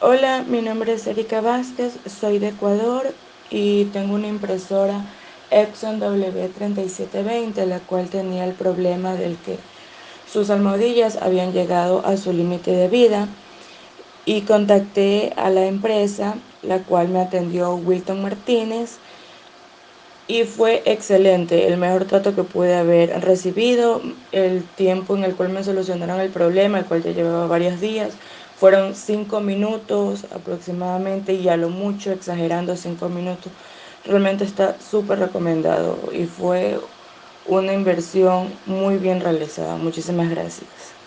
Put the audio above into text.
Hola, mi nombre es Erika Vázquez, soy de Ecuador y tengo una impresora Epson W3720, la cual tenía el problema del que sus almohadillas habían llegado a su límite de vida y contacté a la empresa, la cual me atendió Wilton Martínez y fue excelente, el mejor trato que pude haber recibido, el tiempo en el cual me solucionaron el problema, el cual ya llevaba varios días, fueron cinco minutos aproximadamente y a lo mucho exagerando cinco minutos. Realmente está súper recomendado y fue una inversión muy bien realizada. Muchísimas gracias.